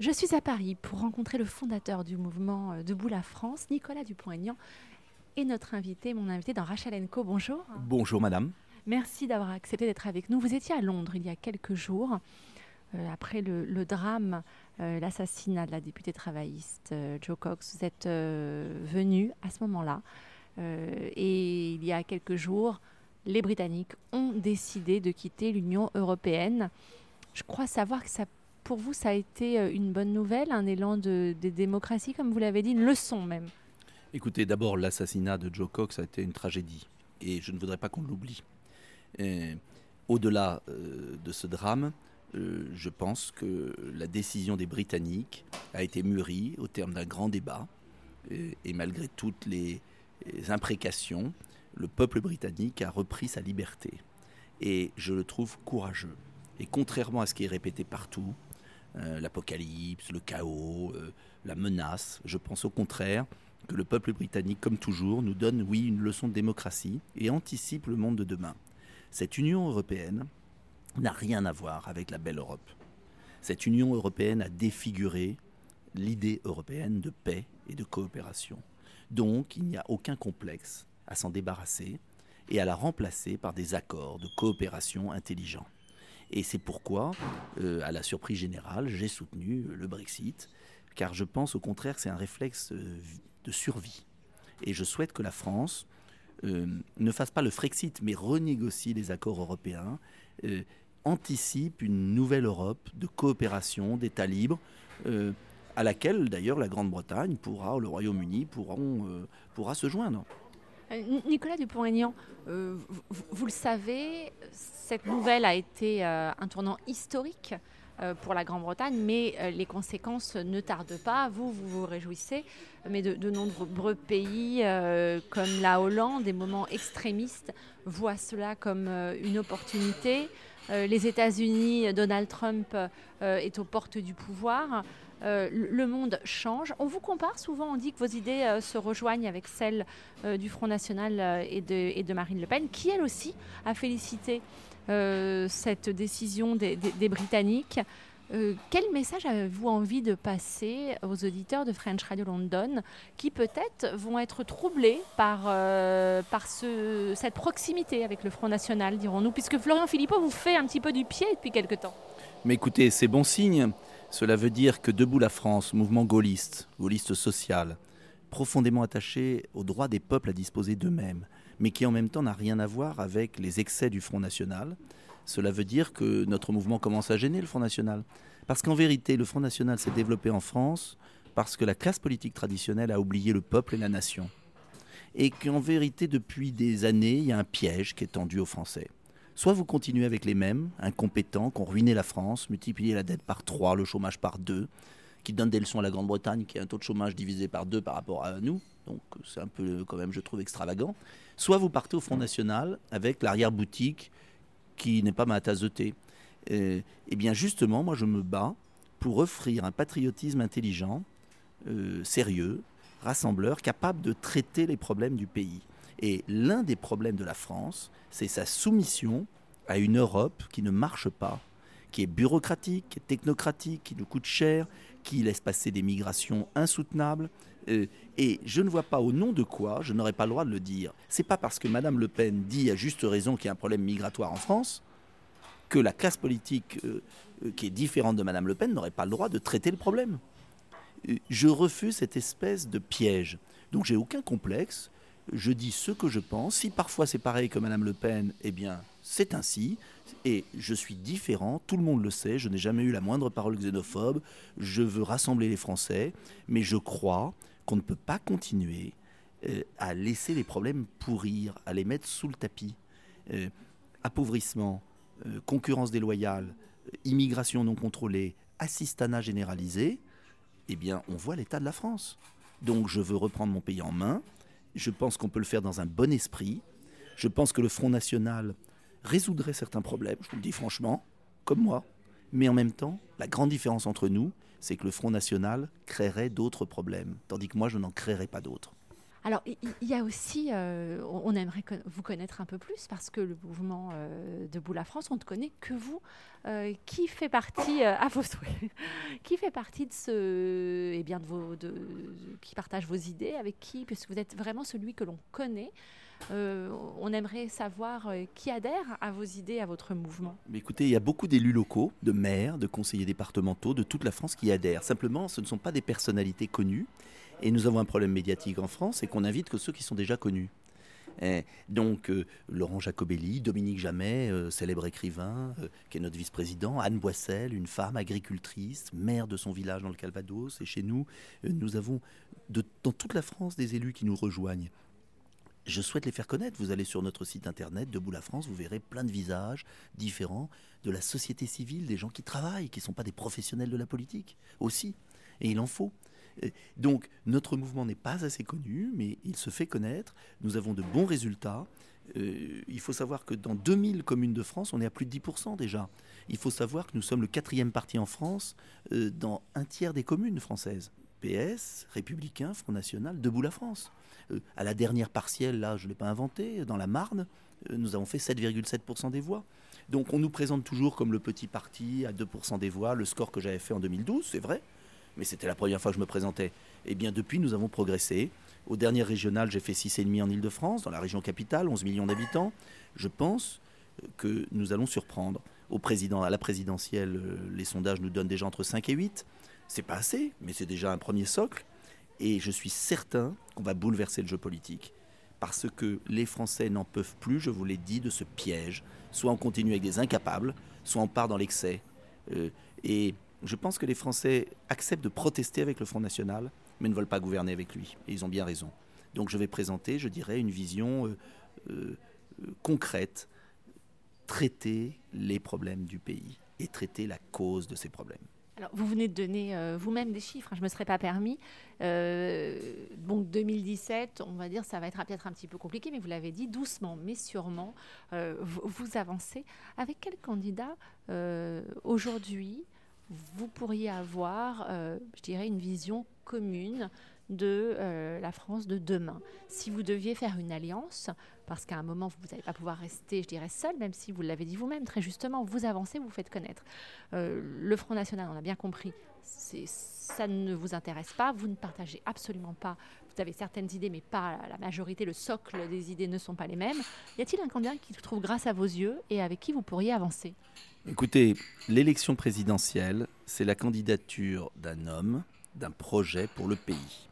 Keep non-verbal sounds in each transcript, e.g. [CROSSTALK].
Je suis à Paris pour rencontrer le fondateur du mouvement euh, Debout la France, Nicolas Dupont-Aignan, et notre invité, mon invité dans Rachel Co. Bonjour. Bonjour madame. Merci d'avoir accepté d'être avec nous. Vous étiez à Londres il y a quelques jours, euh, après le, drame, euh, l'assassinat de la députée travailliste Joe Cox. Vous êtes venu à ce moment-là. et il y a quelques jours, les Britanniques ont décidé de quitter l'Union européenne. Je crois savoir que ça pour vous, ça a été euh, une bonne nouvelle, un élan de, démocratie, comme vous l'avez dit, une leçon même? Écoutez, d'abord, l'assassinat de Joe Cox a été une tragédie, et je ne voudrais pas qu'on l'oublie. Au-delà euh, de ce drame, euh, je pense que la décision des Britanniques a été mûrie au terme d'un grand débat, et, malgré toutes les imprécations, le peuple britannique a repris sa liberté. Et je le trouve courageux. Et contrairement à ce qui est répété partout, l'apocalypse, le chaos, euh, la menace. Je pense au contraire que le peuple britannique, comme toujours, nous donne, oui, une leçon de démocratie et anticipe le monde de demain. Cette Union européenne n'a rien à voir avec la belle Europe. Cette Union européenne a défiguré l'idée européenne de paix et de coopération. Donc, il n'y a aucun complexe à s'en débarrasser et à la remplacer par des accords de coopération intelligents. Et c'est pourquoi, euh, à la surprise générale, j'ai soutenu le Brexit, car je pense au contraire que c'est un réflexe euh, de survie. Et je souhaite que la France euh, ne fasse pas le Frexit, mais renégocie les accords européens, anticipe une nouvelle Europe de coopération, d'États libres, à laquelle d'ailleurs la Grande-Bretagne pourra, le Royaume-Uni pourra se joindre. Euh, Nicolas Dupont-Aignan, euh, vous, le savez, cette nouvelle a été euh, un tournant historique pour la Grande-Bretagne, mais les conséquences ne tardent pas. Vous, vous vous réjouissez, mais de, de nombreux pays comme la Hollande, des moments extrémistes, voient cela comme une opportunité. les États-Unis, Donald Trump est aux portes du pouvoir. Euh, le monde change. On vous compare souvent, on dit que vos idées euh, se rejoignent avec celles euh, du Front National et, de, Marine Le Pen, qui elle aussi a félicité cette décision des, Britanniques. quel message avez-vous envie de passer aux auditeurs de French Radio London qui peut-être vont être troublés par, par ce, cette proximité avec le Front National, dirons-nous, puisque Florian Philippot vous fait un petit peu du pied depuis quelque temps? Mais écoutez, c'est bon signe. Cela veut dire que Debout la France, mouvement gaulliste, gaulliste social, profondément attaché au droit des peuples à disposer d'eux-mêmes, mais qui en même temps n'a rien à voir avec les excès du Front National, cela veut dire que notre mouvement commence à gêner le Front National. Parce qu'en vérité, le Front National s'est développé en France parce que la classe politique traditionnelle a oublié le peuple et la nation. Et qu'en vérité, depuis des années, il y a un piège qui est tendu aux Français. Soit vous continuez avec les mêmes, incompétents, qui ont ruiné la France, multiplié la dette par trois, le chômage par deux, qui donnent des leçons à la Grande-Bretagne, qui a un taux de chômage divisé par deux par rapport à nous. Donc c'est un peu quand même, je trouve, extravagant. Soit vous partez au Front National avec l'arrière-boutique qui n'est pas ma tasse de thé. eh bien justement, moi je me bats pour offrir un patriotisme intelligent, euh, sérieux, rassembleur, capable de traiter les problèmes du pays. Et l'un des problèmes de la France, c'est sa soumission à une Europe qui ne marche pas, qui est bureaucratique, technocratique, qui nous coûte cher, qui laisse passer des migrations insoutenables. Euh, et je ne vois pas au nom de quoi je n'aurais pas le droit de le dire. C'est pas parce que Madame Le Pen dit à juste raison qu'il y a un problème migratoire en France que la classe politique euh, euh, qui est différente de Madame Le Pen n'aurait pas le droit de traiter le problème. je refuse cette espèce de piège. Donc j'ai aucun complexe je dis ce que je pense. Si parfois c'est pareil que Madame Le Pen, eh bien c'est ainsi. Et je suis différent, tout le monde le sait, je n'ai jamais eu la moindre parole xénophobe, je veux rassembler les Français, mais je crois qu'on ne peut pas continuer euh, à laisser les problèmes pourrir, à les mettre sous le tapis. Euh, appauvrissement, euh, concurrence déloyale, immigration non contrôlée, assistanat généralisé, eh bien on voit l'état de la France. Donc je veux reprendre mon pays en main, je pense qu'on peut le faire dans un bon esprit. Je pense que le Front National résoudrait certains problèmes, je vous le dis franchement, comme moi. Mais en même temps, la grande différence entre nous, c'est que le Front National créerait d'autres problèmes, tandis que moi, je n'en créerais pas d'autres. Alors, il y, a aussi, euh, on aimerait vous connaître un peu plus parce que le mouvement euh, Debout la France, on ne connaît que vous. Euh, qui fait partie, à vos [LAUGHS] qui fait partie de ce, eh bien, de vos, de, qui partage vos idées, avec qui, puisque vous êtes vraiment celui que l'on connaît. on aimerait savoir qui adhère à vos idées, à votre mouvement. Mais écoutez, il y a beaucoup d'élus locaux, de maires, de conseillers départementaux de toute la France qui adhèrent. Simplement, ce ne sont pas des personnalités connues. Et nous avons un problème médiatique en France, et qu'on invite que ceux qui sont déjà connus. Eh, donc euh, Laurent Jacobelli, Dominique Jamais, euh, célèbre écrivain, euh, qui est notre vice-président, Anne Boissel, une femme agricultrice, maire de son village dans le Calvados, et chez nous, nous avons dans toute la France des élus qui nous rejoignent. Je souhaite les faire connaître. Vous allez sur notre site internet Debout la France, vous verrez plein de visages différents de la société civile, des gens qui travaillent, qui ne sont pas des professionnels de la politique aussi. Et il en faut. Donc notre mouvement n'est pas assez connu, mais il se fait connaître. Nous avons de bons résultats. Euh, il faut savoir que dans 2000 communes de France, on est à plus de 10% déjà. Il faut savoir que nous sommes le quatrième parti en France euh, dans un tiers des communes françaises. PS, Républicain, Front National, Debout la France. Euh, à la dernière partielle, là, je ne l'ai pas inventé, dans la Marne, nous avons fait 7,7% des voix. Donc on nous présente toujours comme le petit parti à 2% des voix, le score que j'avais fait en 2012, c'est vrai mais c'était la première fois que je me présentais. Eh bien, depuis, nous avons progressé. Au dernier régional, j'ai fait 6,5 en Ile-de-France, dans la région capitale, 11 millions d'habitants. Je pense que nous allons surprendre. Au président, à la présidentielle, euh, les sondages nous donnent déjà entre 5 et 8. C'est pas assez, mais c'est déjà un premier socle. Et je suis certain qu'on va bouleverser le jeu politique. Parce que les Français n'en peuvent plus, je vous l'ai dit, de ce piège. Soit on continue avec des incapables, soit on part dans l'excès. Euh, et je pense que les Français acceptent de protester avec le Front National, mais ne veulent pas gouverner avec lui. Et ils ont bien raison. Donc je vais présenter, je dirais, une vision euh, euh, concrète, traiter les problèmes du pays et traiter la cause de ces problèmes. Alors, vous venez de donner euh, vous-même des chiffres, hein, je ne me serais pas permis. donc 2017, on va dire, ça va être peut-être un petit peu compliqué, mais vous l'avez dit, doucement, mais sûrement, vous, avancez. Avec quel candidat aujourd'hui vous pourriez avoir, euh, je dirais, une vision commune de euh, la France de demain. Si vous deviez faire une alliance, parce qu'à un moment, vous n'allez pas pouvoir rester, je dirais, seul, même si vous l'avez dit vous-même, très justement, vous avancez, vous faites connaître. Euh, le Front National, on a bien compris, ça ne vous intéresse pas, vous ne partagez absolument pas, vous avez certaines idées, mais pas la majorité, le socle des idées ne sont pas les mêmes. Y a-t-il un candidat qui se trouve grâce à vos yeux et avec qui vous pourriez avancer? Écoutez, l'élection présidentielle, c'est la candidature d'un homme, d'un projet pour le pays.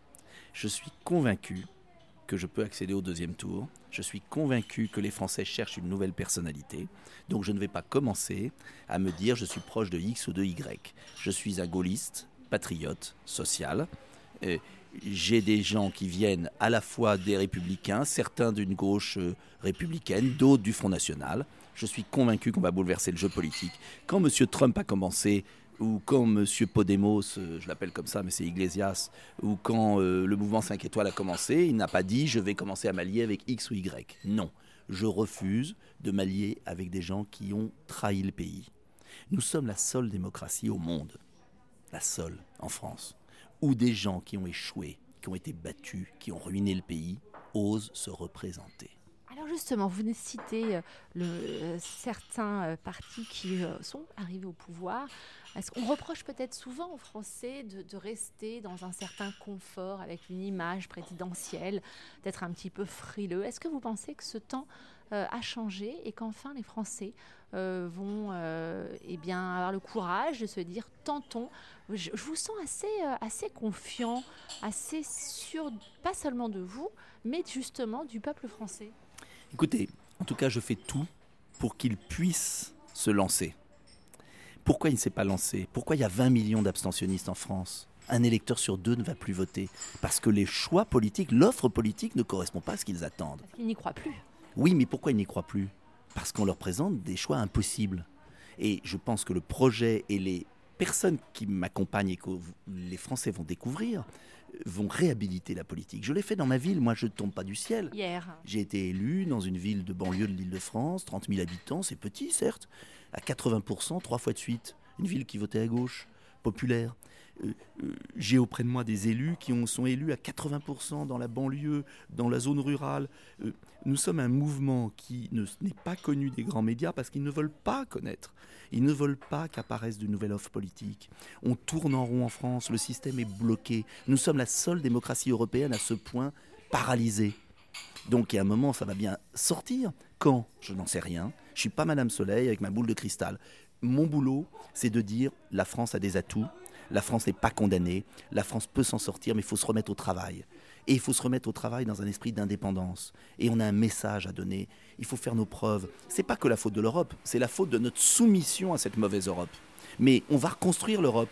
Je suis convaincu que je peux accéder au deuxième tour. Je suis convaincu que les Français cherchent une nouvelle personnalité. Donc je ne vais pas commencer à me dire je suis proche de X ou de Y. Je suis un gaulliste, patriote, social. J'ai des gens qui viennent à la fois des républicains, certains d'une gauche euh, républicaine, d'autres du Front National je suis convaincu qu'on va bouleverser le jeu politique. Quand M. Trump a commencé, ou quand M. Podemos, euh, je l'appelle comme ça, mais c'est Iglesias, ou quand euh, le mouvement 5 étoiles a commencé, il n'a pas dit je vais commencer à m'allier avec X ou Y. Non, je refuse de m'allier avec des gens qui ont trahi le pays. Nous sommes la seule démocratie au monde, la seule en France, où des gens qui ont échoué, qui ont été battus, qui ont ruiné le pays, osent se représenter justement, vous venez euh, euh, certains euh, partis qui sont arrivés au pouvoir. Est-ce qu'on reproche peut-être souvent aux Français de, rester dans un certain confort avec une image présidentielle, d'être un petit peu frileux? Est-ce que vous pensez que ce temps a changé et qu'enfin les Français vont eh bien, avoir le courage de se dire tentons je, vous sens assez, assez confiant, assez sûr, pas seulement de vous, mais justement du peuple français. Écoutez, en tout cas, je fais tout pour qu'il puisse se lancer. Pourquoi il ne s'est pas lancé? Pourquoi il y a 20 millions d'abstentionnistes en France? Un électeur sur deux ne va plus voter. Parce que les choix politiques, l'offre politique ne correspond pas à ce qu'ils attendent. Ils n'y croient plus. Oui, mais pourquoi ils n'y croient plus? Parce qu'on leur présente des choix impossibles. Et je pense que le projet et les personnes qui m'accompagnent et que les Français vont découvrir vont réhabiliter la politique. Je l'ai fait dans ma ville, moi je ne tombe pas du ciel. Hier. J'ai été élu dans une ville de banlieue de l'île de France, 30 000 habitants, c'est petit certes, à 80%, trois fois de suite. Une ville qui votait à gauche, populaire. J'ai auprès de moi des élus qui ont, sont élus à 80% dans la banlieue, dans la zone rurale. Euh, nous sommes un mouvement qui n'est pas connu des grands médias parce qu'ils ne veulent pas connaître. Ils ne veulent pas qu'apparaissent de nouvelles offres politiques. On tourne en rond en France, le système est bloqué. Nous sommes la seule démocratie européenne à ce point paralysée. Donc, a un moment, ça va bien sortir. Quand? Je n'en sais rien. Je suis pas Madame Soleil avec ma boule de cristal. Mon boulot, c'est de dire la France a des atouts, la France n'est pas condamnée, la France peut s'en sortir, mais il faut se remettre au travail. Et il faut se remettre au travail dans un esprit d'indépendance. Et on a un message à donner. Il faut faire nos preuves. C'est pas que la faute de l'Europe, c'est la faute de notre soumission à cette mauvaise Europe. Mais on va reconstruire l'Europe.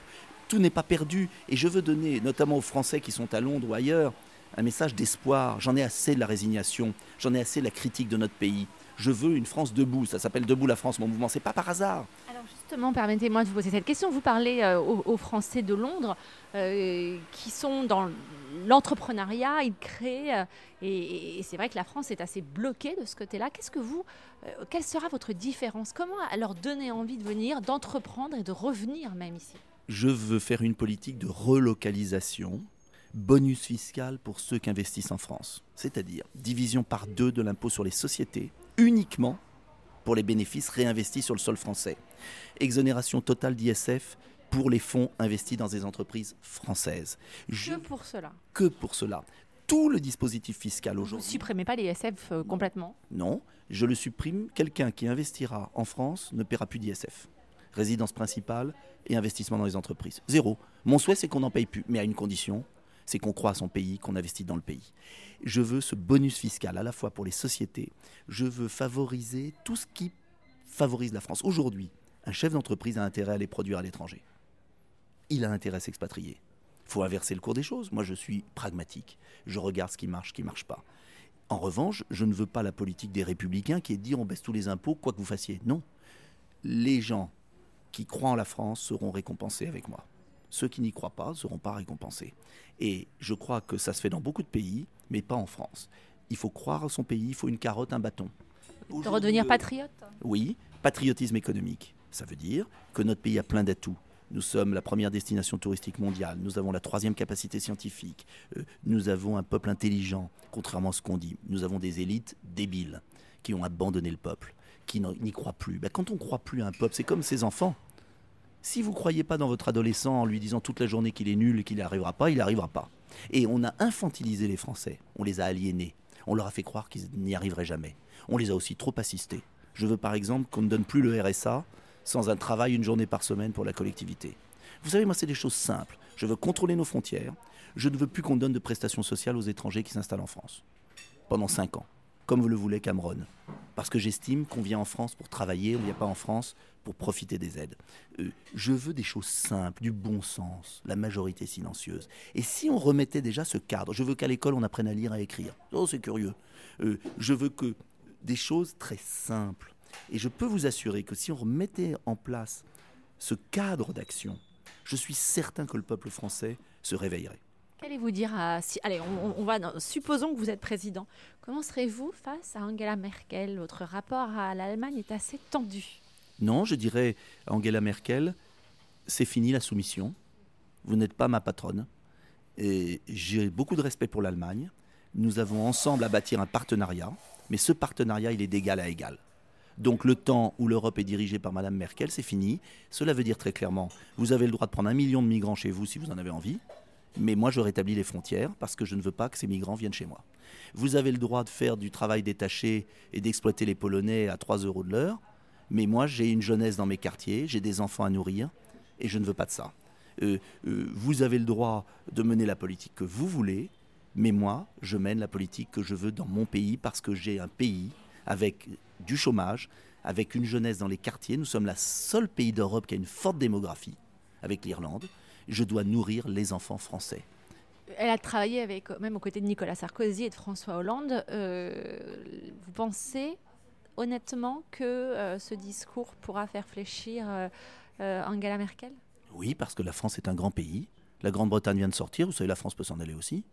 Tout n'est pas perdu. Et je veux donner, notamment aux Français qui sont à Londres ou ailleurs, un message d'espoir. J'en ai assez de la résignation. J'en ai assez de la critique de notre pays. Je veux une France debout. Ça s'appelle Debout la France, mon mouvement. C'est pas par hasard. Justement, permettez-moi de vous poser cette question. Vous parlez euh, aux, Français de Londres euh, qui sont dans l'entrepreneuriat, ils créent, euh, et, c'est vrai que la France est assez bloquée de ce côté-là. Qu'est-ce que vous, quelle sera votre différence? Comment leur donner envie de venir, d'entreprendre et de revenir même ici? Je veux faire une politique de relocalisation, bonus fiscal pour ceux qui investissent en France, c'est-à-dire division par deux de l'impôt sur les sociétés uniquement pour les bénéfices réinvestis sur le sol français. Exonération totale d'ISF pour les fonds investis dans des entreprises françaises. que pour cela Que pour cela. Tout le dispositif fiscal aujourd'hui. Vous ne supprimez pas l'ISF euh, complètement Non, je le supprime. Quelqu'un qui investira en France ne paiera plus d'ISF. Résidence principale et investissement dans les entreprises. Zéro. Mon souhait, c'est qu'on n'en paye plus, mais à une condition c'est qu'on croit à son pays, qu'on investit dans le pays. Je veux ce bonus fiscal à la fois pour les sociétés, je veux favoriser tout ce qui favorise la France. Aujourd'hui, un chef d'entreprise a intérêt à aller produire à l'étranger. Il a intérêt à s'expatrier. Il faut inverser le cours des choses. Moi, je suis pragmatique. Je regarde ce qui marche, ce qui ne marche pas. En revanche, je ne veux pas la politique des républicains qui est de dire on baisse tous les impôts, quoi que vous fassiez. Non. Les gens qui croient en la France seront récompensés avec moi. Ceux qui n'y croient pas ne seront pas récompensés. Et je crois que ça se fait dans beaucoup de pays, mais pas en France. Il faut croire à son pays, il faut une carotte, un bâton. De redevenir euh, patriote Oui, patriotisme économique. Ça veut dire que notre pays a plein d'atouts. Nous sommes la première destination touristique mondiale, nous avons la troisième capacité scientifique, euh, nous avons un peuple intelligent, contrairement à ce qu'on dit. Nous avons des élites débiles qui ont abandonné le peuple, qui n'y croient plus. Ben, quand on ne croit plus à un peuple, c'est comme ses enfants. Si vous ne croyez pas dans votre adolescent en lui disant toute la journée qu'il est nul et qu'il n'y arrivera pas, il n'y arrivera pas. Et on a infantilisé les Français, on les a aliénés, on leur a fait croire qu'ils n'y arriveraient jamais. On les a aussi trop assistés. Je veux par exemple qu'on ne donne plus le RSA sans un travail une journée par semaine pour la collectivité. Vous savez, moi, c'est des choses simples. Je veux contrôler nos frontières. Je ne veux plus qu'on donne de prestations sociales aux étrangers qui s'installent en France. Pendant cinq ans comme vous le voulez Cameron. Parce que j'estime qu'on vient en France pour travailler, on ne vient pas en France pour profiter des aides. Euh, je veux des choses simples, du bon sens, la majorité silencieuse. Et si on remettait déjà ce cadre, je veux qu'à l'école on apprenne à lire et à écrire. Oh, c'est curieux. Euh, je veux que des choses très simples. Et je peux vous assurer que si on remettait en place ce cadre d'action, je suis certain que le peuple français se réveillerait. Qu'allez-vous dire à... Si, allez, on, va... Supposons que vous êtes président. Comment serez-vous face à Angela Merkel? Votre rapport à l'Allemagne est assez tendu. Non, je dirais Angela Merkel, c'est fini la soumission. Vous n'êtes pas ma patronne. Et j'ai beaucoup de respect pour l'Allemagne. Nous avons ensemble à bâtir un partenariat. Mais ce partenariat, il est d'égal à égal. Donc le temps où l'Europe est dirigée par Mme Merkel, c'est fini. Cela veut dire très clairement, vous avez le droit de prendre un million de migrants chez vous si vous en avez envie. Mais moi, je rétablis les frontières parce que je ne veux pas que ces migrants viennent chez moi. Vous avez le droit de faire du travail détaché et d'exploiter les Polonais à 3 euros de l'heure. Mais moi, j'ai une jeunesse dans mes quartiers, j'ai des enfants à nourrir et je ne veux pas de ça. Euh, euh, vous avez le droit de mener la politique que vous voulez, mais moi, je mène la politique que je veux dans mon pays parce que j'ai un pays avec du chômage, avec une jeunesse dans les quartiers. Nous sommes la seule pays d'Europe qui a une forte démographie, avec l'Irlande je dois nourrir les enfants français. Elle a travaillé avec, même aux côtés de Nicolas Sarkozy et de François Hollande. Euh, vous pensez honnêtement que euh, ce discours pourra faire fléchir euh, Angela Merkel? Oui, parce que la France est un grand pays. La Grande-Bretagne vient de sortir, vous savez, la France peut s'en aller aussi.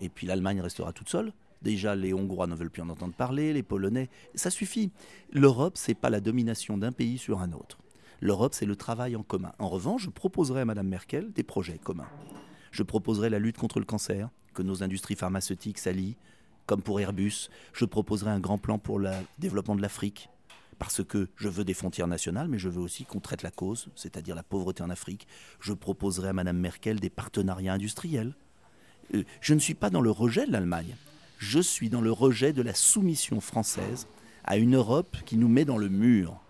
Et puis l'Allemagne restera toute seule. Déjà, les Hongrois ne veulent plus en entendre parler, les Polonais. Ça suffit. L'Europe, c'est pas la domination d'un pays sur un autre. L'Europe, c'est le travail en commun. En revanche, je proposerai à Mme Merkel des projets communs. Je proposerai la lutte contre le cancer, que nos industries pharmaceutiques s'allient, comme pour Airbus. Je proposerai un grand plan pour le développement de l'Afrique, parce que je veux des frontières nationales, mais je veux aussi qu'on traite la cause, c'est-à-dire la pauvreté en Afrique. Je proposerai à Mme Merkel des partenariats industriels. Euh, je ne suis pas dans le rejet de l'Allemagne, je suis dans le rejet de la soumission française à une Europe qui nous met dans le mur.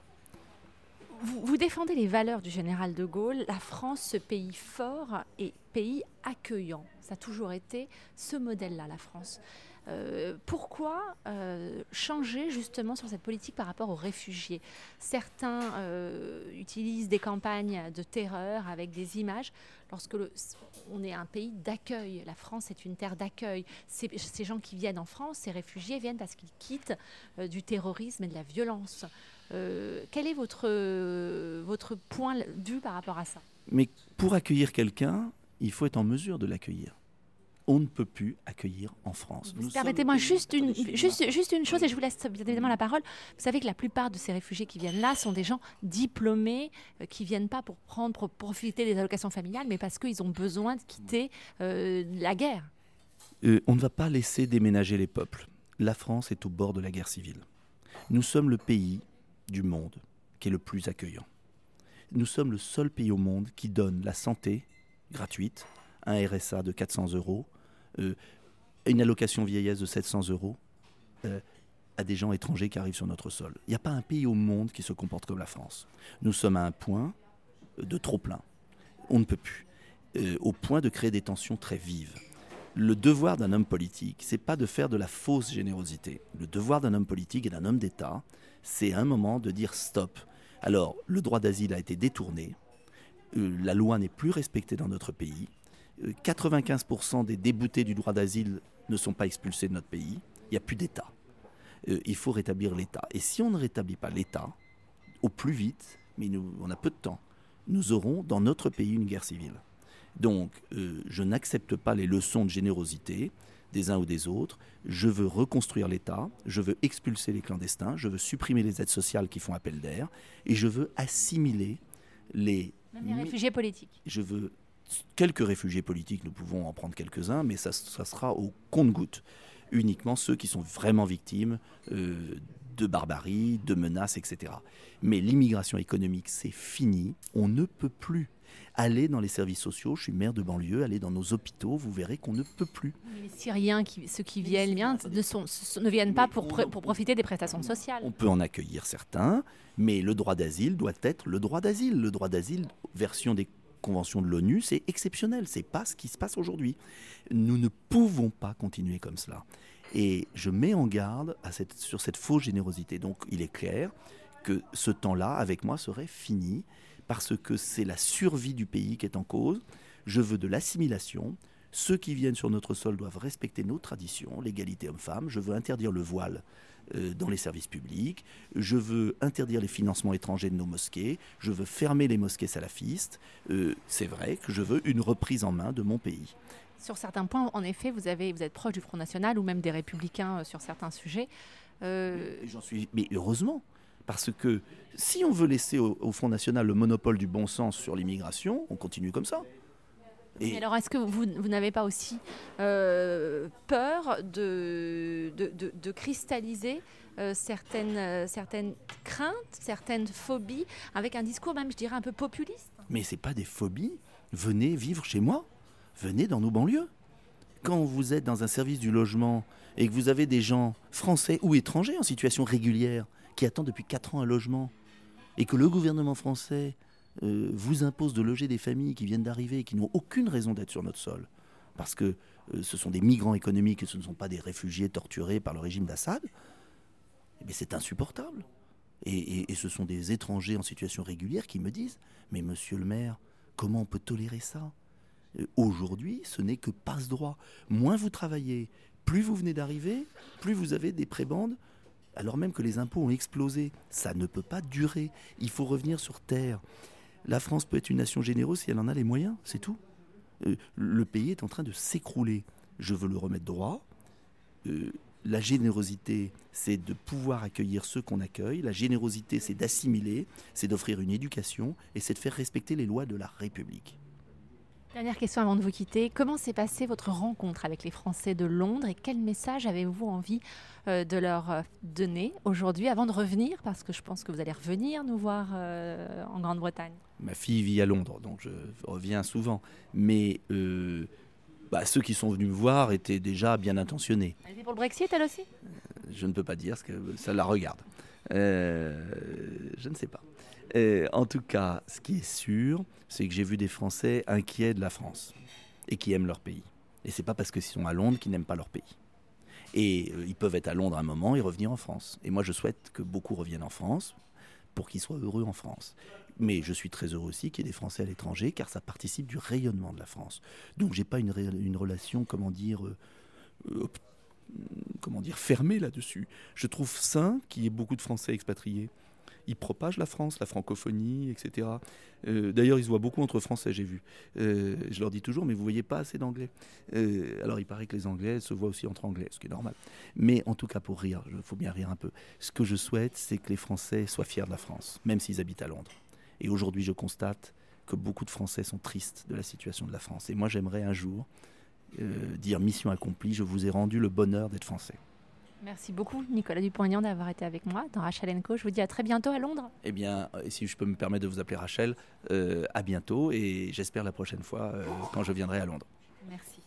Vous, défendez les valeurs du général de Gaulle, la France, ce pays fort et pays accueillant. Ça a toujours été ce modèle-là, la France. Euh, pourquoi euh, changer justement sur cette politique par rapport aux réfugiés? Certains euh, utilisent des campagnes de terreur avec des images. Lorsque on est un pays d'accueil, la France est une terre d'accueil. Ces, ces, gens qui viennent en France, ces réfugiés viennent parce qu'ils quittent du terrorisme et de la violence. Quel est votre, votre point de vue par rapport à ça? Mais pour accueillir quelqu'un, il faut être en mesure de l'accueillir on ne peut plus accueillir en France. Permettez-moi juste une, juste, juste une chose, et je vous laisse bien évidemment la parole. Vous savez que la plupart de ces réfugiés qui viennent là sont des gens diplômés, euh, qui viennent pas pour prendre, pour profiter des allocations familiales, mais parce qu'ils ont besoin de quitter euh, la guerre. Euh, on ne va pas laisser déménager les peuples. La France est au bord de la guerre civile. Nous sommes le pays du monde qui est le plus accueillant. Nous sommes le seul pays au monde qui donne la santé gratuite, un RSA de 400 euros, euh, une allocation vieillesse de 700 euros euh, à des gens étrangers qui arrivent sur notre sol. Il n'y a pas un pays au monde qui se comporte comme la France. Nous sommes à un point de trop plein. On ne peut plus. Euh, au point de créer des tensions très vives. Le devoir d'un homme politique, c'est pas de faire de la fausse générosité. Le devoir d'un homme politique et d'un homme d'État, c'est un moment de dire stop. Alors, le droit d'asile a été détourné, la loi n'est plus respectée dans notre pays, 95% des déboutés du droit d'asile ne sont pas expulsés de notre pays. Il n'y a plus d'État. Euh, il faut rétablir l'État. Et si on ne rétablit pas l'État, au plus vite, mais nous, on a peu de temps, nous aurons dans notre pays une guerre civile. Donc, euh, je n'accepte pas les leçons de générosité des uns ou des autres. Je veux reconstruire l'État, je veux expulser les clandestins, je veux supprimer les aides sociales qui font appel d'air, et je veux assimiler les... les réfugiés politiques. Je veux quelques réfugiés politiques, nous pouvons en prendre quelques-uns, mais ça, sera au compte-goutte. Uniquement ceux qui sont vraiment victimes euh, de barbarie, de menaces, etc. Mais l'immigration économique, c'est fini. On ne peut plus aller dans les services sociaux. Je suis maire de banlieue, aller dans nos hôpitaux, vous verrez qu'on ne peut plus. Les Syriens, qui, ceux qui viennent bien, ne, sont, ne viennent pas pour, pour profiter des prestations sociales. On peut en accueillir certains, mais le droit d'asile doit être le droit d'asile. Le droit d'asile, version des convention de l'ONU, c'est exceptionnel, c'est pas ce qui se passe aujourd'hui. Nous ne pouvons pas continuer comme cela. Et je mets en garde à cette, sur cette fausse générosité. Donc il est clair que ce temps-là, avec moi, serait fini, parce que c'est la survie du pays qui est en cause. Je veux de l'assimilation. Ceux qui viennent sur notre sol doivent respecter nos traditions, l'égalité homme-femme. Je veux interdire le voile euh, dans les services publics, je veux interdire les financements étrangers de nos mosquées, je veux fermer les mosquées salafistes. Euh, c'est vrai que je veux une reprise en main de mon pays. Sur certains points, en effet, vous, avez, vous êtes proche du Front National ou même des Républicains euh, sur certains sujets. J'en suis, mais heureusement, parce que si on veut laisser au Front National le monopole du bon sens sur l'immigration, on continue comme ça. Alors, est-ce que vous, n'avez pas aussi euh, peur de, de, cristalliser euh, certaines, euh, certaines craintes, certaines phobies, avec un discours même, je dirais, un peu populiste? Mais ce pas des phobies. Venez vivre chez moi. Venez dans nos banlieues. Quand vous êtes dans un service du logement et que vous avez des gens français ou étrangers en situation régulière qui attendent depuis 4 ans un logement, et que le gouvernement français euh, vous impose de loger des familles qui viennent d'arriver et qui n'ont aucune raison d'être sur notre sol, parce que euh, ce sont des migrants économiques et ce ne sont pas des réfugiés torturés par le régime d'Assad, eh c'est insupportable. Et, ce sont des étrangers en situation régulière qui me disent Mais monsieur le maire, comment on peut tolérer ça? Euh, Aujourd'hui, ce n'est que passe-droit. Moins vous travaillez, plus vous venez d'arriver, plus vous avez des prébandes alors même que les impôts ont explosé. Ça ne peut pas durer. Il faut revenir sur terre. La France peut être une nation généreuse si elle en a les moyens, c'est tout. Euh, le pays est en train de s'écrouler. Je veux le remettre droit. Euh, la générosité, c'est de pouvoir accueillir ceux qu'on accueille. La générosité, c'est d'assimiler, c'est d'offrir une éducation et c'est de faire respecter les lois de la République. Dernière question avant de vous quitter. Comment s'est passée votre rencontre avec les Français de Londres et quel message avez-vous envie euh, de leur euh, donner aujourd'hui avant de revenir? Parce que je pense que vous allez revenir nous voir euh, en Grande-Bretagne. Ma fille vit à Londres, donc je reviens souvent. Mais bah, ceux qui sont venus me voir étaient déjà bien intentionnés. Elle était pour le Brexit, elle aussi? Je ne peux pas dire, parce que ça la regarde. je ne sais pas. Euh, en tout cas, ce qui est sûr, c'est que j'ai vu des Français inquiets de la France et qui aiment leur pays. Et c'est pas parce qu'ils sont à Londres qu'ils n'aiment pas leur pays. Et euh, ils peuvent être à Londres un moment et revenir en France. Et moi, je souhaite que beaucoup reviennent en France pour qu'ils soient heureux en France. Mais je suis très heureux aussi qu'il y ait des Français à l'étranger, car ça participe du rayonnement de la France. Donc, j'ai pas une, relation, comment dire, euh, comment dire, fermée là-dessus. Je trouve sain qu'il y ait beaucoup de Français expatriés ils propagent la France, la francophonie, etc. Euh, d'ailleurs, ils se voient beaucoup entre Français, j'ai vu. Euh, je leur dis toujours, mais vous voyez pas assez d'anglais. Euh, alors, il paraît que les Anglais se voient aussi entre Anglais, ce qui est normal. Mais en tout cas, pour rire, il faut bien rire un peu. Ce que je souhaite, c'est que les Français soient fiers de la France, même s'ils habitent à Londres. Et aujourd'hui, je constate que beaucoup de Français sont tristes de la situation de la France. Et moi, j'aimerais un jour dire mission accomplie, je vous ai rendu le bonheur d'être Français. Merci beaucoup, Nicolas Dupont-Aignan, d'avoir été avec moi dans Rachel Co. Je vous dis à très bientôt à Londres. Eh bien, euh, si je peux me permettre de vous appeler Rachel, euh, à bientôt et j'espère la prochaine fois euh, quand je viendrai à Londres. Merci.